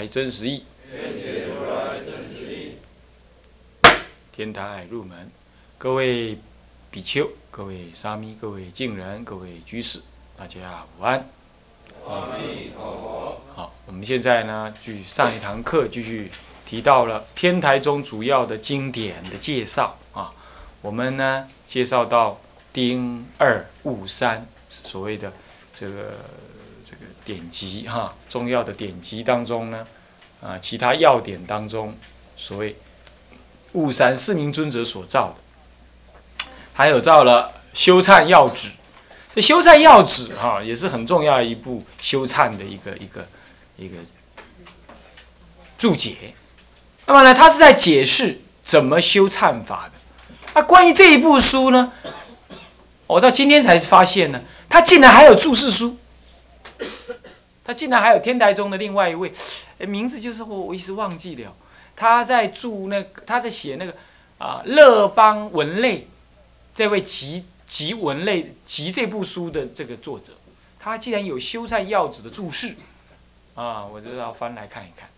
来真实义。愿解如来真实义。天台入门。各位比丘、各位沙弥、各位敬人、各位居士，大家午安。阿弥陀佛。好，我们现在呢，继续上一堂课，继续提到了天台中主要的经典的介绍啊。我们呢，介绍到丁二戊三，所谓的这个这个典籍哈，重要的典籍当中呢，啊，其他要点当中，所谓戊三四明尊者所造的。还有造了修忏要旨，这修忏要旨哈也是很重要一部修忏的一个一个一个注解。那么呢，他是在解释怎么修忏法的。那关于这一部书呢，我到今天才发现呢，他竟然还有注释书，那竟然还有天台中的另外一位，名字就是我我一时忘记了，他在注那他在写那个啊乐邦文类。这位集集文类集这部书的这个作者，他竟然有修缮要旨的注释，啊，我就要翻来看一看，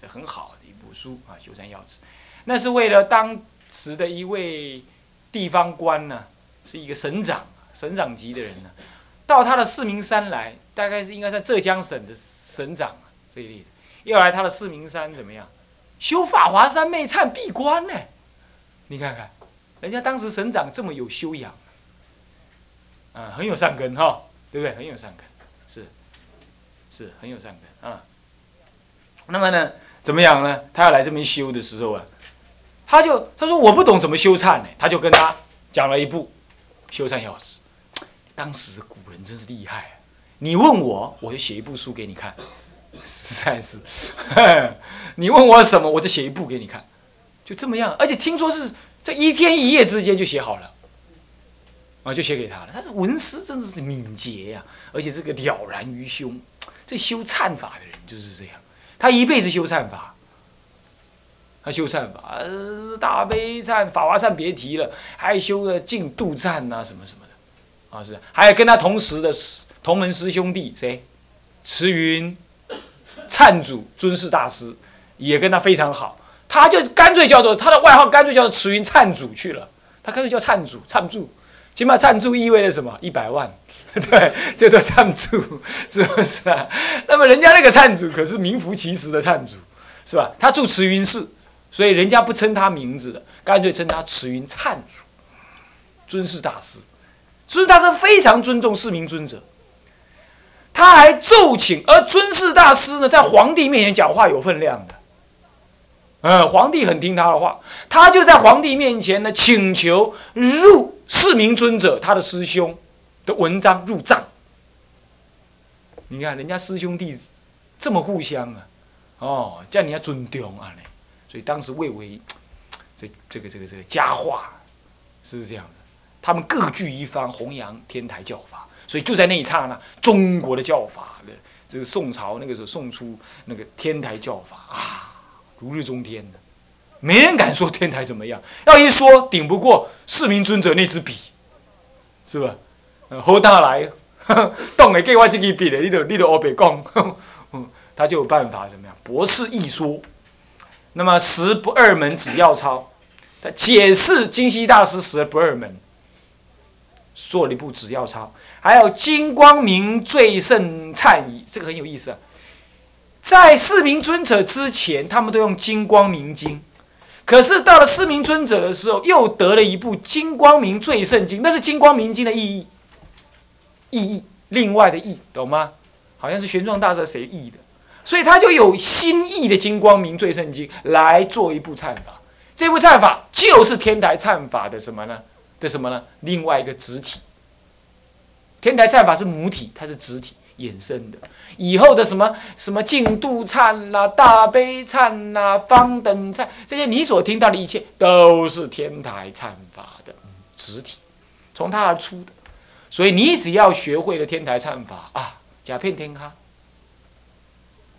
这很好的一部书啊，修缮要旨，那是为了当时的一位地方官呢，是一个省长，省长级的人呢，到他的四明山来，大概是应该在浙江省的省长这一类的，要来他的四明山怎么样，修法华山昧忏闭关呢？你看看。人家当时省长这么有修养，啊，很有善根哈，对不对？很有善根，是，是很有善根啊。那么呢，怎么样呢？他要来这边修的时候啊，他就他说我不懂怎么修忏呢，他就跟他讲了一部修忏要旨。当时古人真是厉害啊！你问我，我就写一部书给你看，实在是。你问我什么，我就写一部给你看，就这么样。而且听说是。这一天一夜之间就写好了，啊，就写给他了。他是文思真的是敏捷呀，而且这个了然于胸。这修忏法的人就是这样，他一辈子修忏法，他修忏法，大悲忏、法华忏别提了，还修了净度忏呐，什么什么，啊是，还有跟他同时的师同门师兄弟谁，慈云忏主尊师大师，也跟他非常好。他就干脆叫做他的外号，干脆叫做慈云忏主去了。他干脆叫忏主，忏助，起码忏助意味着什么？一百万，对，叫做忏主，是不是啊？那么人家那个忏主可是名副其实的忏主，是吧？他住慈云寺，所以人家不称他名字的，干脆称他慈云忏主，尊师大师。尊师大师非常尊重四明尊者，他还奏请，而尊师大师呢，在皇帝面前讲话有分量的。嗯，皇帝很听他的话，他就在皇帝面前呢，请求入四明尊者他的师兄的文章入藏。你看人家师兄弟这么互相啊，哦，叫人家尊重啊，所以当时蔚为这这个这个这个佳话，是这样的。他们各据一方，弘扬天台教法，所以就在那一刹那，中国的教法的这个宋朝那个时候送出那个天台教法啊。如日中天的，没人敢说天台怎么样。要一说，顶不过四明尊者那支笔，是吧？何大来，动的给我这支笔的，你都你都别讲，他就有办法怎么样驳斥一说。那么十不二门只要抄，他解释金西大师十不二门，做了一部只要抄，还有金光明最胜忏仪，这个很有意思。在四明尊者之前，他们都用金光明经，可是到了四明尊者的时候，又得了一部金光明最胜经，那是金光明经的意义，意义另外的义，懂吗？好像是玄奘大师谁译的，所以他就有新译的金光明最胜经来做一部忏法，这部忏法就是天台忏法的什么呢？的什么呢？另外一个子体，天台忏法是母体，它是子体。衍生的。以后的什么什么净度忏啦、大悲忏啦、方等忏，这些你所听到的一切，都是天台忏法的子体，从它而出的。所以你只要学会了天台忏法啊，甲片天哈，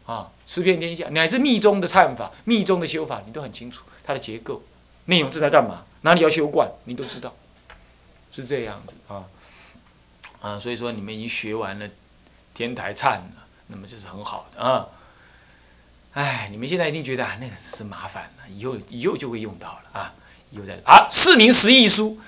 啊，十遍天下，乃至密宗的忏法、密宗的修法，你都很清楚它的结构、内容是在干嘛，哪里要修观，你都知道，是这样子啊。啊，所以说你们已经学完了天台忏了，那么这是很好的啊。哎，你们现在一定觉得啊，那个是麻烦了，以后以后就会用到了啊。以后在啊，四明十义书，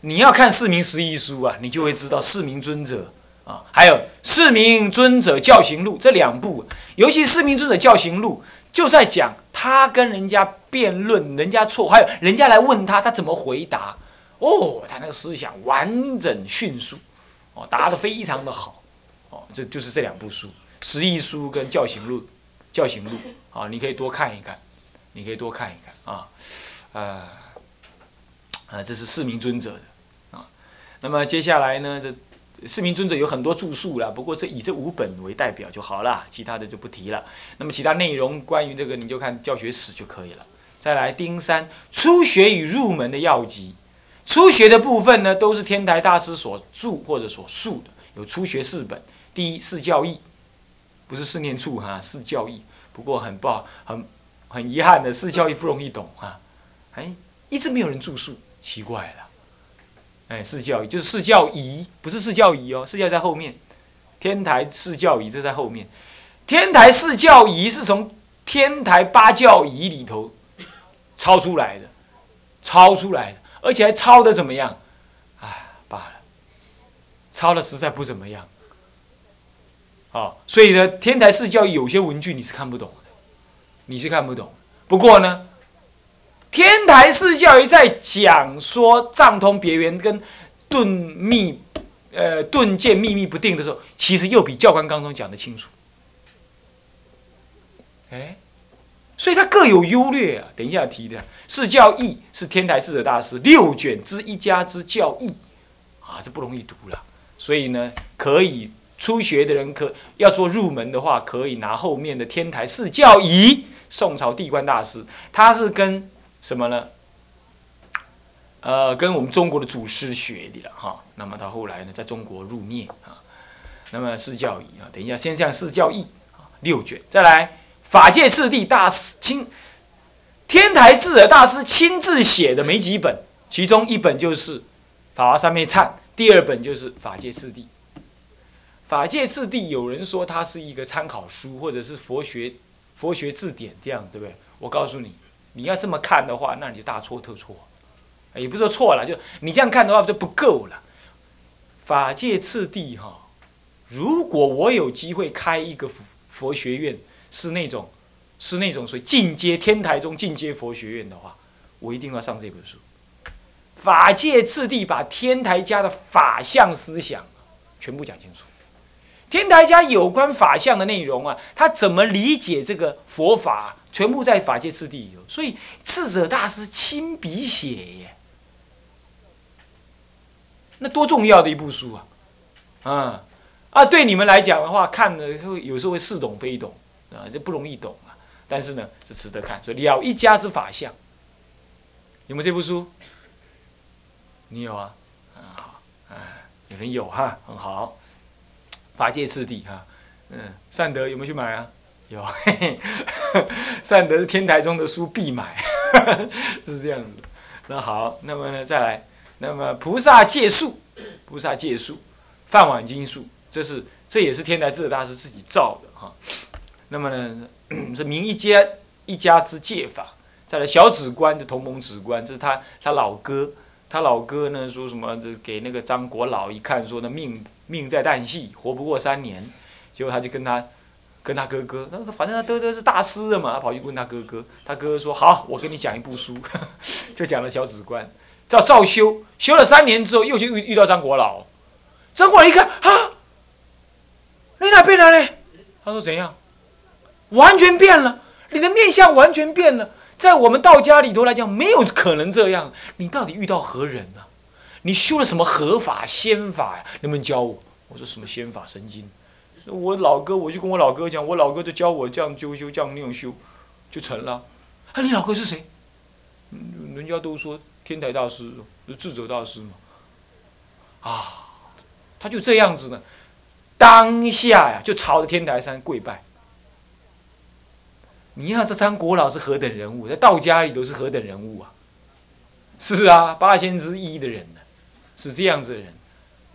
你要看四明十义书啊，你就会知道四明尊者啊，还有四明尊者教行录这两部，尤其四明尊者教行录就在讲他跟人家辩论，人家错，还有人家来问他，他怎么回答。哦，他那个思想完整迅速。哦，答得非常的好，哦，这就是这两部书《十义书》跟《教行录》，《教行录》啊，你可以多看一看，你可以多看一看啊，呃，啊，这是四明尊者的啊。那么接下来呢，这四明尊者有很多著述了，不过这以这五本为代表就好了，其他的就不提了。那么其他内容关于这个，你就看教学史就可以了。再来，丁三初学与入门的要籍。初学的部分呢，都是天台大师所著或者所述的，有初学四本。第一是教义，不是四念处哈，是教义。不过很不好，很很遗憾的是教义不容易懂哈，哎，一直没有人著述，奇怪了。哎，是教义就是是教仪，不是是教仪哦，是教在后面。天台是教仪这在后面，天台是教仪是从天台八教仪里头抄出来的，抄出来的。而且还抄的怎么样？哎，罢了，抄的实在不怎么样。哦，所以呢，天台四教有些文句你是看不懂的，你是看不懂。不过呢，天台四教在讲说藏通别圆跟顿密，呃，顿渐秘密不定的时候，其实又比教官刚中讲的清楚。哎。所以它各有优劣啊。等一下提的是教义，是天台智者大师六卷之一家之教义啊，这不容易读了。所以呢，可以初学的人可要做入门的话，可以拿后面的天台四教仪。宋朝地官大师，他是跟什么呢？呃，跟我们中国的祖师学的了哈。那么他后来呢，在中国入灭啊。那么四教仪啊，等一下先讲四教义啊，六卷再来。法界次第大师亲，天台智者大师亲自写的没几本，其中一本就是《法华三昧忏》，第二本就是《法界次第》。法界次第有人说它是一个参考书，或者是佛学佛学字典，这样对不对？我告诉你，你要这么看的话，那你就大错特错。也不是说错了，就你这样看的话就不够了。法界次第哈，如果我有机会开一个佛佛学院。是那种，是那种所谓进阶天台中进阶佛学院的话，我一定要上这本书。法界次第把天台家的法相思想全部讲清楚。天台家有关法相的内容啊，他怎么理解这个佛法，全部在法界次第有。所以智者大师亲笔写耶，那多重要的一部书啊！啊啊，对你们来讲的话，看了会有时候会似懂非懂。啊，这不容易懂啊，但是呢，是值得看。所以了一家之法相，有没有这部书？你有啊？啊好，哎，有人有哈，很好。法界次第哈，嗯，善德有没有去买啊？有，嘿嘿善德是天台中的书必买，是这样子。那好，那么呢，再来，那么菩萨戒术，菩萨戒术，饭碗经术，这是这也是天台智者大师自己造的哈。那么呢，是明一家一家之戒法，再来小指官的同盟指官，这是他他老哥，他老哥呢说什么？这给那个张国老一看，说那命命在旦夕，活不过三年。结果他就跟他跟他哥哥，他说反正他哥哥是大师的嘛，他跑去问他哥哥，他哥哥说好，我跟你讲一部书，就讲了小指官，叫赵修，修了三年之后又去遇遇到张国老，张国老一看啊，你哪变了嘞？他说怎样？完全变了，你的面相完全变了。在我们道家里头来讲，没有可能这样。你到底遇到何人啊？你修了什么合法仙法呀？能不能教我？我说什么仙法神经？我老哥，我就跟我老哥讲，我老哥就教我这样修修，这样那样修，就成了。啊，你老哥是谁？人家都说天台大师，智者大师嘛。啊，他就这样子呢，当下呀就朝着天台山跪拜。你看这张国老是何等人物，在道家里都是何等人物啊！是啊，八仙之一的人呢，是这样子的人。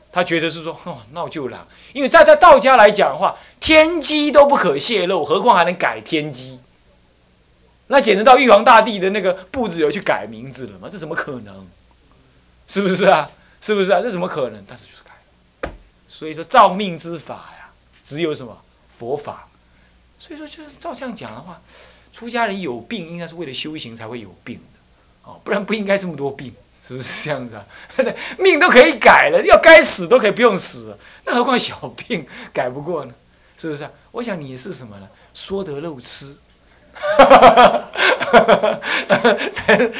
他觉得是说，哦，那我就来，因为在在道家来讲的话，天机都不可泄露，何况还能改天机？那简直到玉皇大帝的那个布置有去改名字了吗？这怎么可能？是不是啊？是不是啊？这怎么可能？但是就是改。所以说，造命之法呀，只有什么佛法。所以说，就是照这样讲的话，出家人有病，应该是为了修行才会有病的，哦，不然不应该这么多病，是不是这样子啊？命都可以改了，要该死都可以不用死，那何况小病改不过呢？是不是？我想你是什么呢？说得漏吃，才，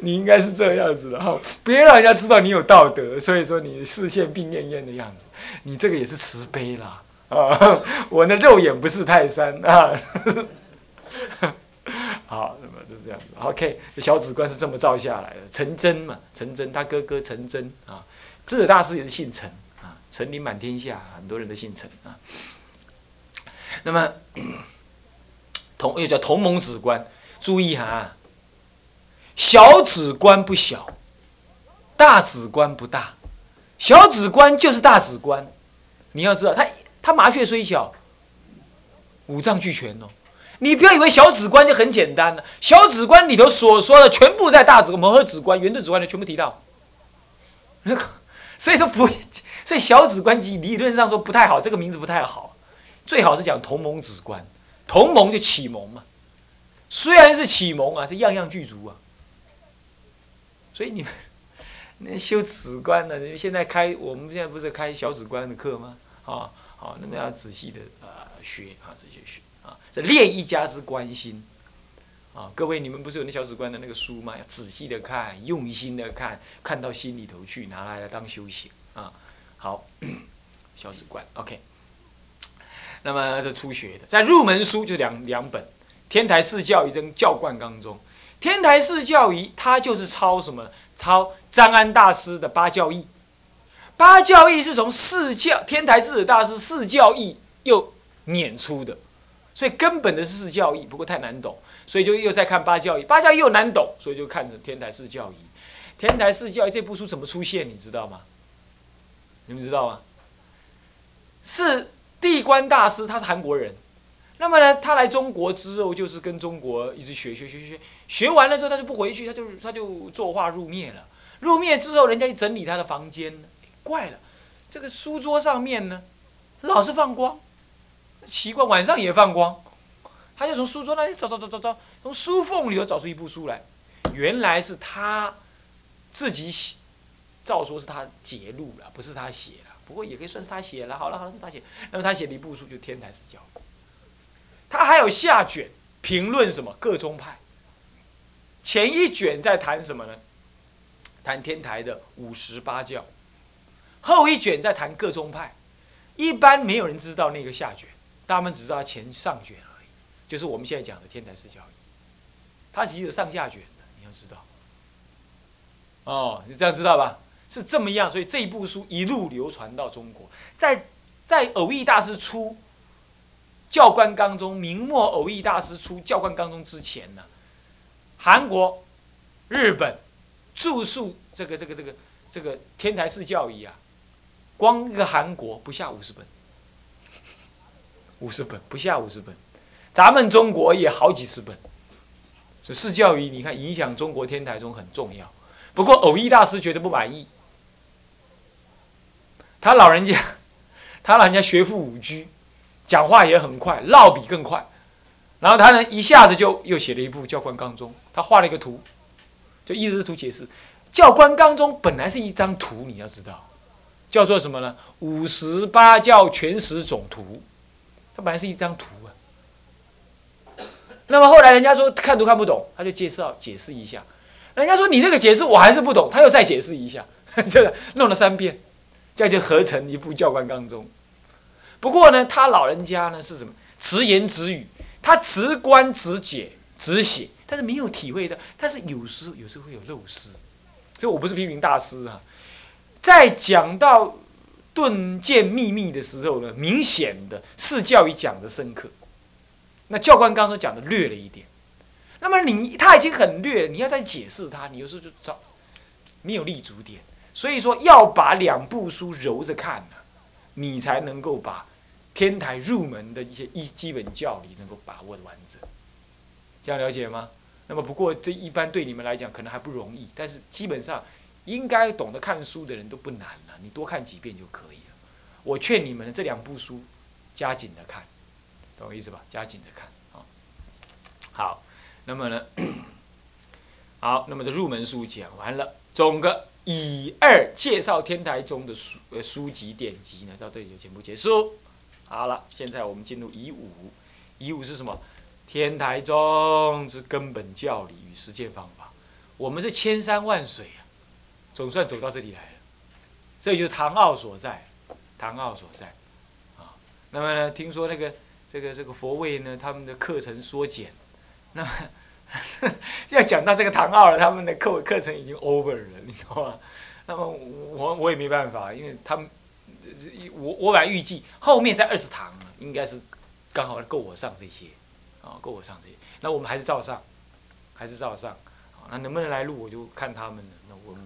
你应该是这样子的哈，别让人家知道你有道德，所以说你视线病恹恹的样子，你这个也是慈悲啦。啊，我那肉眼不是泰山啊！好，那么就这样子。OK，小指关是这么造下来的。陈真嘛，陈真他哥哥陈真啊，智者大师也是姓陈啊，陈林满天下，很多人都姓陈啊。那么同又叫同盟指关，注意哈，小指关不小，大指关不大，小指关就是大指关，你要知道他。他麻雀虽小，五脏俱全哦。你不要以为小指关就很简单了，小指关里头所说的全部在大指摩诃指关、圆顿指关的全部提到。那 个所以说不，所以小指关理理论上说不太好，这个名字不太好，最好是讲同盟指关，同盟就启蒙嘛。虽然是启蒙啊，是样样具足啊。所以你们 那修指关的，现在开我们现在不是开小指关的课吗？啊。好，那么要仔细的啊学啊，仔细学啊，这练一家之关心啊，各位你们不是有那小指关的那个书吗？要仔细的看，用心的看，看到心里头去，拿来当修行啊。好，小指关，OK。那么这初学的，在入门书就两两本，《天台四教仪》跟《教观纲中》。《天台四教仪》它就是抄什么？抄张安大师的八教义。八教义是从四教天台智者大师四教义又撵出的，所以根本的是四教义，不过太难懂，所以就又在看八教义。八教义又难懂，所以就看着天台四教义。天台四教义这部书怎么出现？你知道吗？你们知道吗？是地官大师，他是韩国人。那么呢，他来中国之后，就是跟中国一直学学学学，学完了之后他就不回去，他就他就作画入灭了。入灭之后，人家去整理他的房间。怪了，这个书桌上面呢，老是放光，奇怪，晚上也放光，他就从书桌那里找找找找找，从书缝里头找出一部书来，原来是他自己写，照说是他揭录了，不是他写了，不过也可以算是他写了。好了好了，是他写。那么他写的一部书就《天台四教》，他还有下卷评论什么各宗派，前一卷在谈什么呢？谈天台的五十八教。后一卷在谈各宗派，一般没有人知道那个下卷，他们只知道前上卷而已，就是我们现在讲的天台四教义，它其实有上下卷的，你要知道。哦，你这样知道吧？是这么样，所以这一部书一路流传到中国，在在偶义大师出教官纲中，明末偶义大师出教官纲中之前呢，韩国、日本著述这个这个这个这个天台式教育啊。光一个韩国不下五十本，五十本不下五十本，咱们中国也好几十本，所以四教育你看影响中国天台宗很重要。不过偶义大师觉得不满意，他老人家，他老人家学富五居，讲话也很快，落笔更快，然后他呢一下子就又写了一部教官纲中，他画了一个图，就依着图解释，教官纲中本来是一张图，你要知道。叫做什么呢？五十八教全史总图，它本来是一张图啊。那么后来人家说看图看不懂，他就介绍解释一下。人家说你那个解释我还是不懂，他又再解释一下，这个弄了三遍，这样就合成一部教官纲中。不过呢，他老人家呢是什么？直言直语，他直观直解直写，但是没有体会的，但是有时有时候会有漏失。所以我不是批评大师啊，在讲到顿见秘密的时候呢，明显的是教育讲的深刻，那教官刚刚讲的略了一点。那么你他已经很略，你要再解释他，你有时候就找没有立足点。所以说要把两部书揉着看呢，你才能够把天台入门的一些一基本教理能够把握的完整。这样了解吗？那么不过这一般对你们来讲可能还不容易，但是基本上应该懂得看书的人都不难了，你多看几遍就可以了。我劝你们这两部书加紧的看，懂我意思吧？加紧的看啊。好。那么呢，好，那么这入门书讲完了，总个以二介绍天台宗的书呃书籍典籍呢，到这里就全部结束。好了，现在我们进入以五，以五是什么？天台宗之根本教理与实践方法。我们是千山万水啊，总算走到这里来了。这就是唐奥所在，唐奥所在啊。那么呢，听说那个这个这个佛位呢，他们的课程缩减。那么 要讲到这个唐奥了，他们的课课程已经 over 了，你知道吗？那么我我也没办法，因为他们我我本来预计后面在二十堂，应该是刚好够我上这些，啊，够我上这些。那我们还是照上，还是照上。那能不能来录，我就看他们了。那我们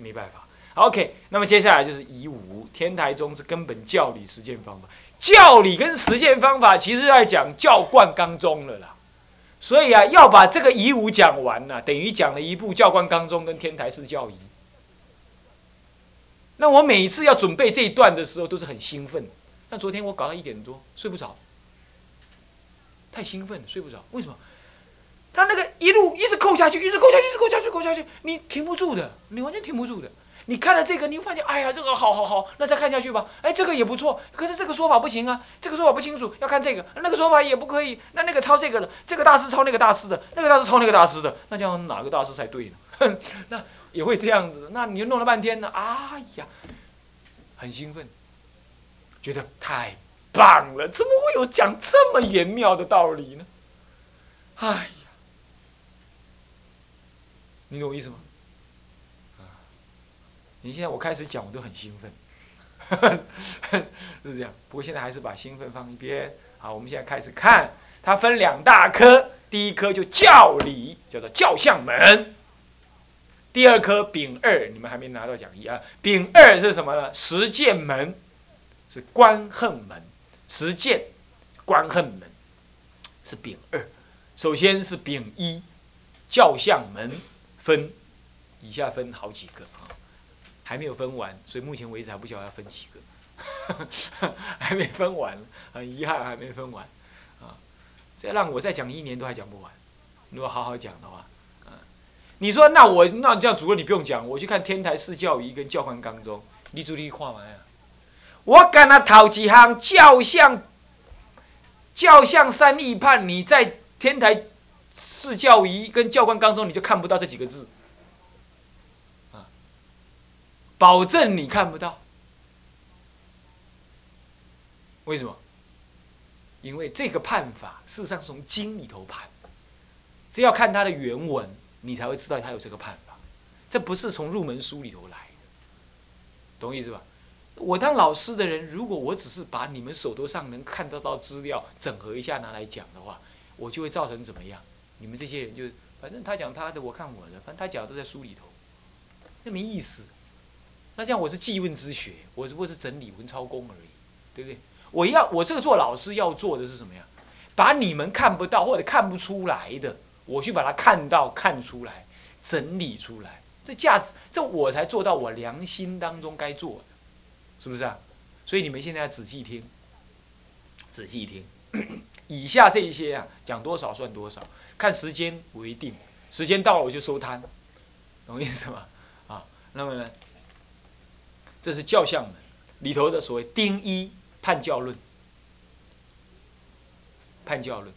没办法。OK，那么接下来就是以五天台宗是根本教理实践方法，教理跟实践方法其实在讲教贯纲中了啦。所以啊，要把这个仪五讲完呢，等于讲了一部教官纲中跟天台式教仪。那我每次要准备这一段的时候，都是很兴奋。但昨天我搞到一点多，睡不着，太兴奋了，睡不着。为什么？他那个一路一直扣下去，一直扣下去，一直扣下去，扣下去，你停不住的，你完全停不住的。你看了这个，你发现，哎呀，这个好好好，那再看下去吧。哎，这个也不错，可是这个说法不行啊，这个说法不清楚，要看这个，那个说法也不可以。那那个抄这个了，这个大师抄那个大师的，那个大师抄那个大师的，那叫哪个大师才对呢？那也会这样子，那你弄了半天呢？哎呀，很兴奋，觉得太棒了，怎么会有讲这么玄妙的道理呢？哎，你懂我意思吗？啊你现在我开始讲，我都很兴奋，是这样。不过现在还是把兴奋放一边。好，我们现在开始看，它分两大科，第一科就教理，叫做教相门；第二科丙二，你们还没拿到讲义啊。丙二是什么呢？实践门，是观恨门。实践观恨门是丙二。首先是丙一，教相门分，以下分好几个啊。还没有分完，所以目前为止还不晓得要分几个，还没分完，很遗憾还没分完，啊，再让我再讲一年都还讲不完，如果好好讲的话，嗯，你说那我那这样主任你不用讲，我去看天台四教仪跟教官纲中，你注意看完啊，我跟他讨几行教相，教相三义判，你在天台四教仪跟教官纲中你就看不到这几个字。啊保证你看不到，为什么？因为这个判法事实上是从经里头判，只要看它的原文，你才会知道它有这个判法。这不是从入门书里头来的，懂意思吧？我当老师的人，如果我只是把你们手头上能看得到资料整合一下拿来讲的话，我就会造成怎么样？你们这些人就反正他讲他的，我看我的，反正他讲都在书里头，那没意思。那这样我是记问之学，我只不过是整理文抄功而已，对不对？我要我这个做老师要做的是什么呀？把你们看不到或者看不出来的，我去把它看到看出来，整理出来，这价值，这我才做到我良心当中该做的，是不是啊？所以你们现在要仔细听，仔细听，以下这一些啊，讲多少算多少，看时间为定，时间到了我就收摊，懂意思吗？啊，那么呢？这是教相门里头的所谓丁一判教论，判教论，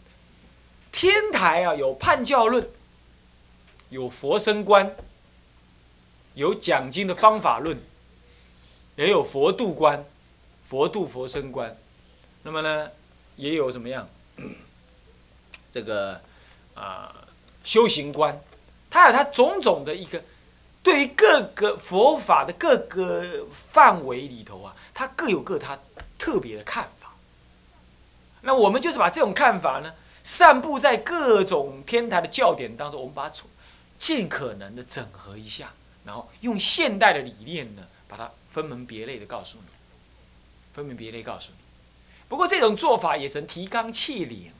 天台啊有判教论，有佛生观，有讲经的方法论，也有佛度观，佛度佛身观，那么呢，也有怎么样？这个啊，修行观，它有它种种的一个对于各个佛法的各个范围里头啊，它各有各它特别的看法。那我们就是把这种看法呢，散布在各种天台的教典当中，我们把它尽可能的整合一下，然后用现代的理念呢，把它分门别类的告诉你，分门别类告诉你。不过这种做法也曾提纲挈领，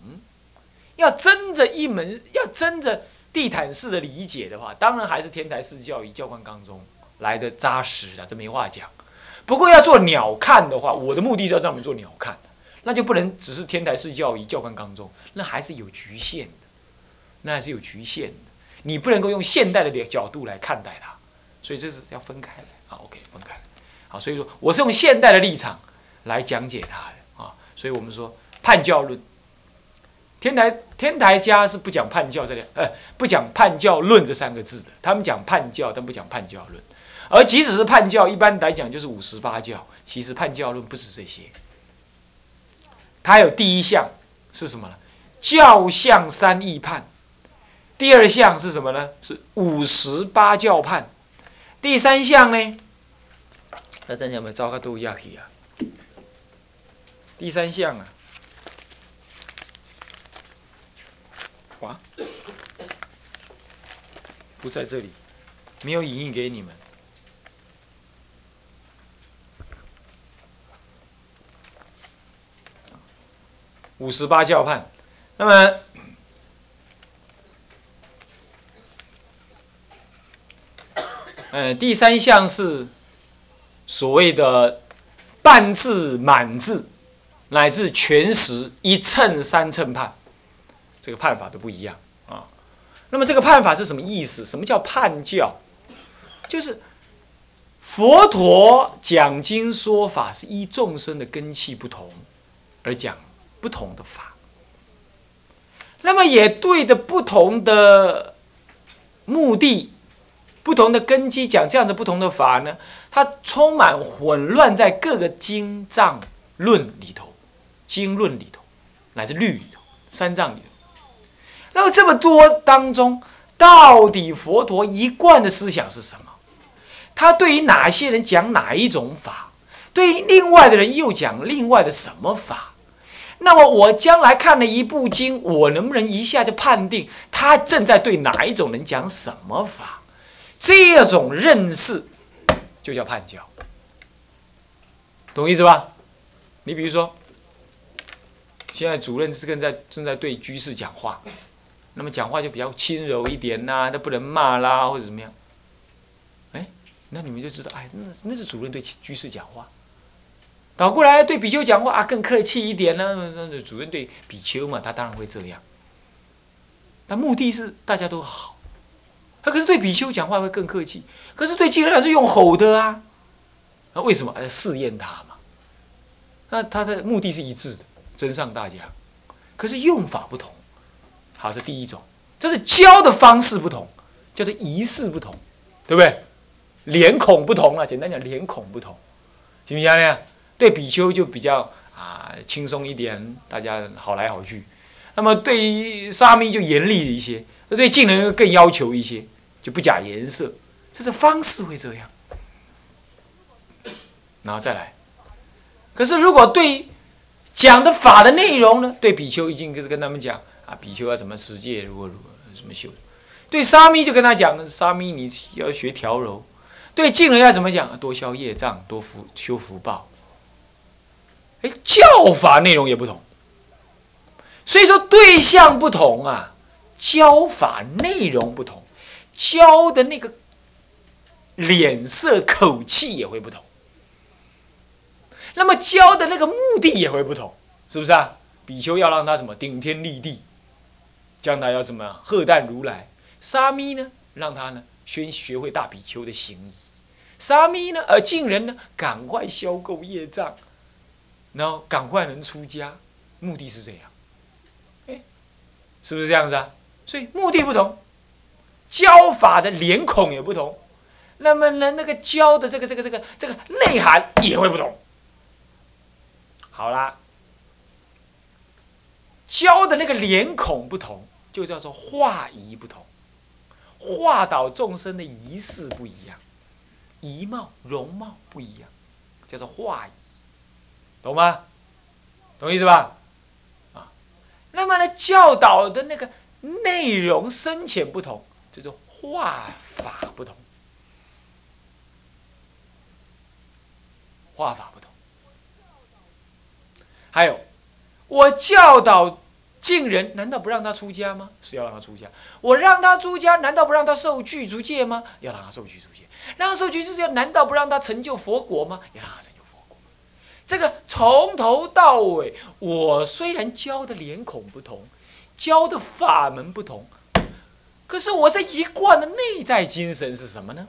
要真着一门，要真着地毯式的理解的话，当然还是天台式教育教官纲中来的扎实啊，这没话讲。不过要做鸟看的话，我的目的是要让我们做鸟看，那就不能只是天台式教育教官纲中，那还是有局限的，那还是有局限的。你不能够用现代的角度来看待它，所以这是要分开来啊。OK，分开来。好，所以说我是用现代的立场来讲解它的啊。所以我们说叛教论，天台天台家是不讲叛教这两呃不讲叛教论这三个字的，他们讲叛教，但不讲叛教论。而即使是叛教，一般来讲就是五十八教，其实叛教论不止这些。它有第一项是什么呢？教相三义判。第二项是什么呢？是五十八教判。第三项呢？那咱有没有招个都下去啊？第三项啊，哇，不在这里，没有影印给你们。五十八教判，那么。呃，第三项是所谓的半字、满字，乃至全实一称、三称判，这个判法都不一样啊。那么这个判法是什么意思？什么叫判教？就是佛陀讲经说法是依众生的根器不同而讲不同的法，那么也对的不同的目的。不同的根基讲这样的不同的法呢，它充满混乱在各个经藏论里头，经论里头，乃至律里头，三藏里头。那么这么多当中，到底佛陀一贯的思想是什么？他对于哪些人讲哪一种法？对于另外的人又讲另外的什么法？那么我将来看了一部经，我能不能一下就判定他正在对哪一种人讲什么法？这种认识就叫叛教，懂意思吧？你比如说，现在主任是跟在正在对居士讲话，那么讲话就比较轻柔一点呐，他不能骂啦或者怎么样。哎，那你们就知道，哎，那那是主任对居士讲话。倒过来对比丘讲话啊，更客气一点呢。那主任对比丘嘛，他当然会这样。但目的是大家都好。他可是对比丘讲话会更客气，可是对金人是用吼的啊，那为什么？哎，试验他嘛。那他的目的是一致的，真上大家，可是用法不同。好，这第一种，这是教的方式不同，就是仪式不同，对不对？脸孔不同啊，简单讲，脸孔不同，行不行呢？对比丘就比较啊轻松一点，大家好来好去。那么对于沙弥就严厉一些。对近人更要求一些，就不假颜色，这是方式会这样，然后再来。可是如果对讲的法的内容呢？对比丘已经就是跟他们讲啊，比丘要怎么持戒，如何如何怎么修。对沙弥就跟他讲，沙弥你要学调柔。对近人要怎么讲？多消业障，多福修福报。哎，教法内容也不同，所以说对象不同啊。教法内容不同，教的那个脸色口气也会不同，那么教的那个目的也会不同，是不是啊？比丘要让他什么顶天立地，将来要怎么喝啖如来；沙弥呢，让他呢先学会大比丘的行仪；沙弥呢，而近人呢，赶快消够业障，然后赶快能出家，目的是这样，哎，是不是这样子啊？所以目的不同，教法的脸孔也不同，那么呢，那个教的这个这个这个这个内涵也会不同，好啦，教的那个脸孔不同，就叫做化仪不同，化导众生的仪式不一样，仪貌容貌不一样，叫做化仪，懂吗？懂意思吧？啊，那么呢，教导的那个内容深浅不同，就是化法不同，化法不同。还有，我教导敬人，难道不让他出家吗？是要让他出家。我让他出家，难道不让他受具足戒吗？要让他受具足戒。让他受具足戒，难道不让他成就佛果吗？要让他成就佛果。这个从头到尾，我虽然教的脸孔不同，教的法门不同，可是我这一贯的内在精神是什么呢？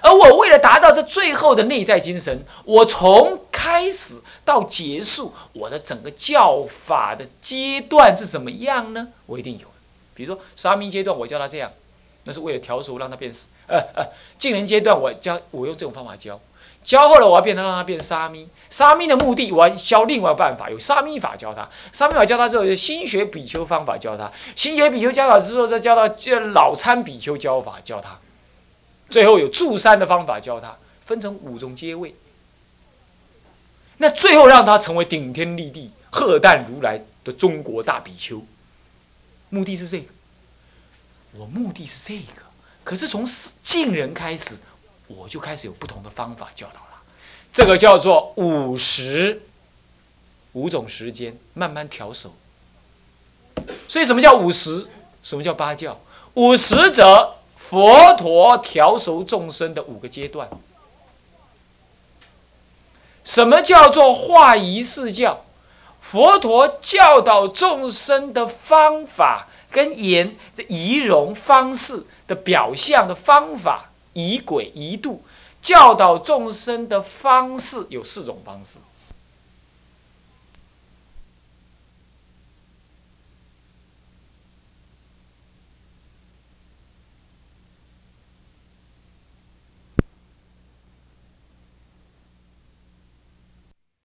而我为了达到这最后的内在精神，我从开始到结束，我的整个教法的阶段是怎么样呢？我一定有。比如说沙弥阶段，我教他这样，那是为了调熟，让他变死。呃呃，净人阶段，我教我用这种方法教，教后了我要变成让他变沙弥。沙弥的目的，我要教另外办法，有沙弥法教他。沙弥法教他之后，心学比丘方法教他。心学比丘教法之后，再教到老参比丘教法教他。最后有住山的方法教他，分成五种阶位。那最后让他成为顶天立地、赫旦如来的中国大比丘，目的是这个。我目的是这个，可是从近人开始，我就开始有不同的方法教导了。这个叫做五十五种时间，慢慢调手。所以什么叫五十？什么叫八教？五十者。佛陀调熟众生的五个阶段，什么叫做化仪式教？佛陀教导众生的方法跟言的仪容方式的表象的方法，仪轨仪度，教导众生的方式有四种方式。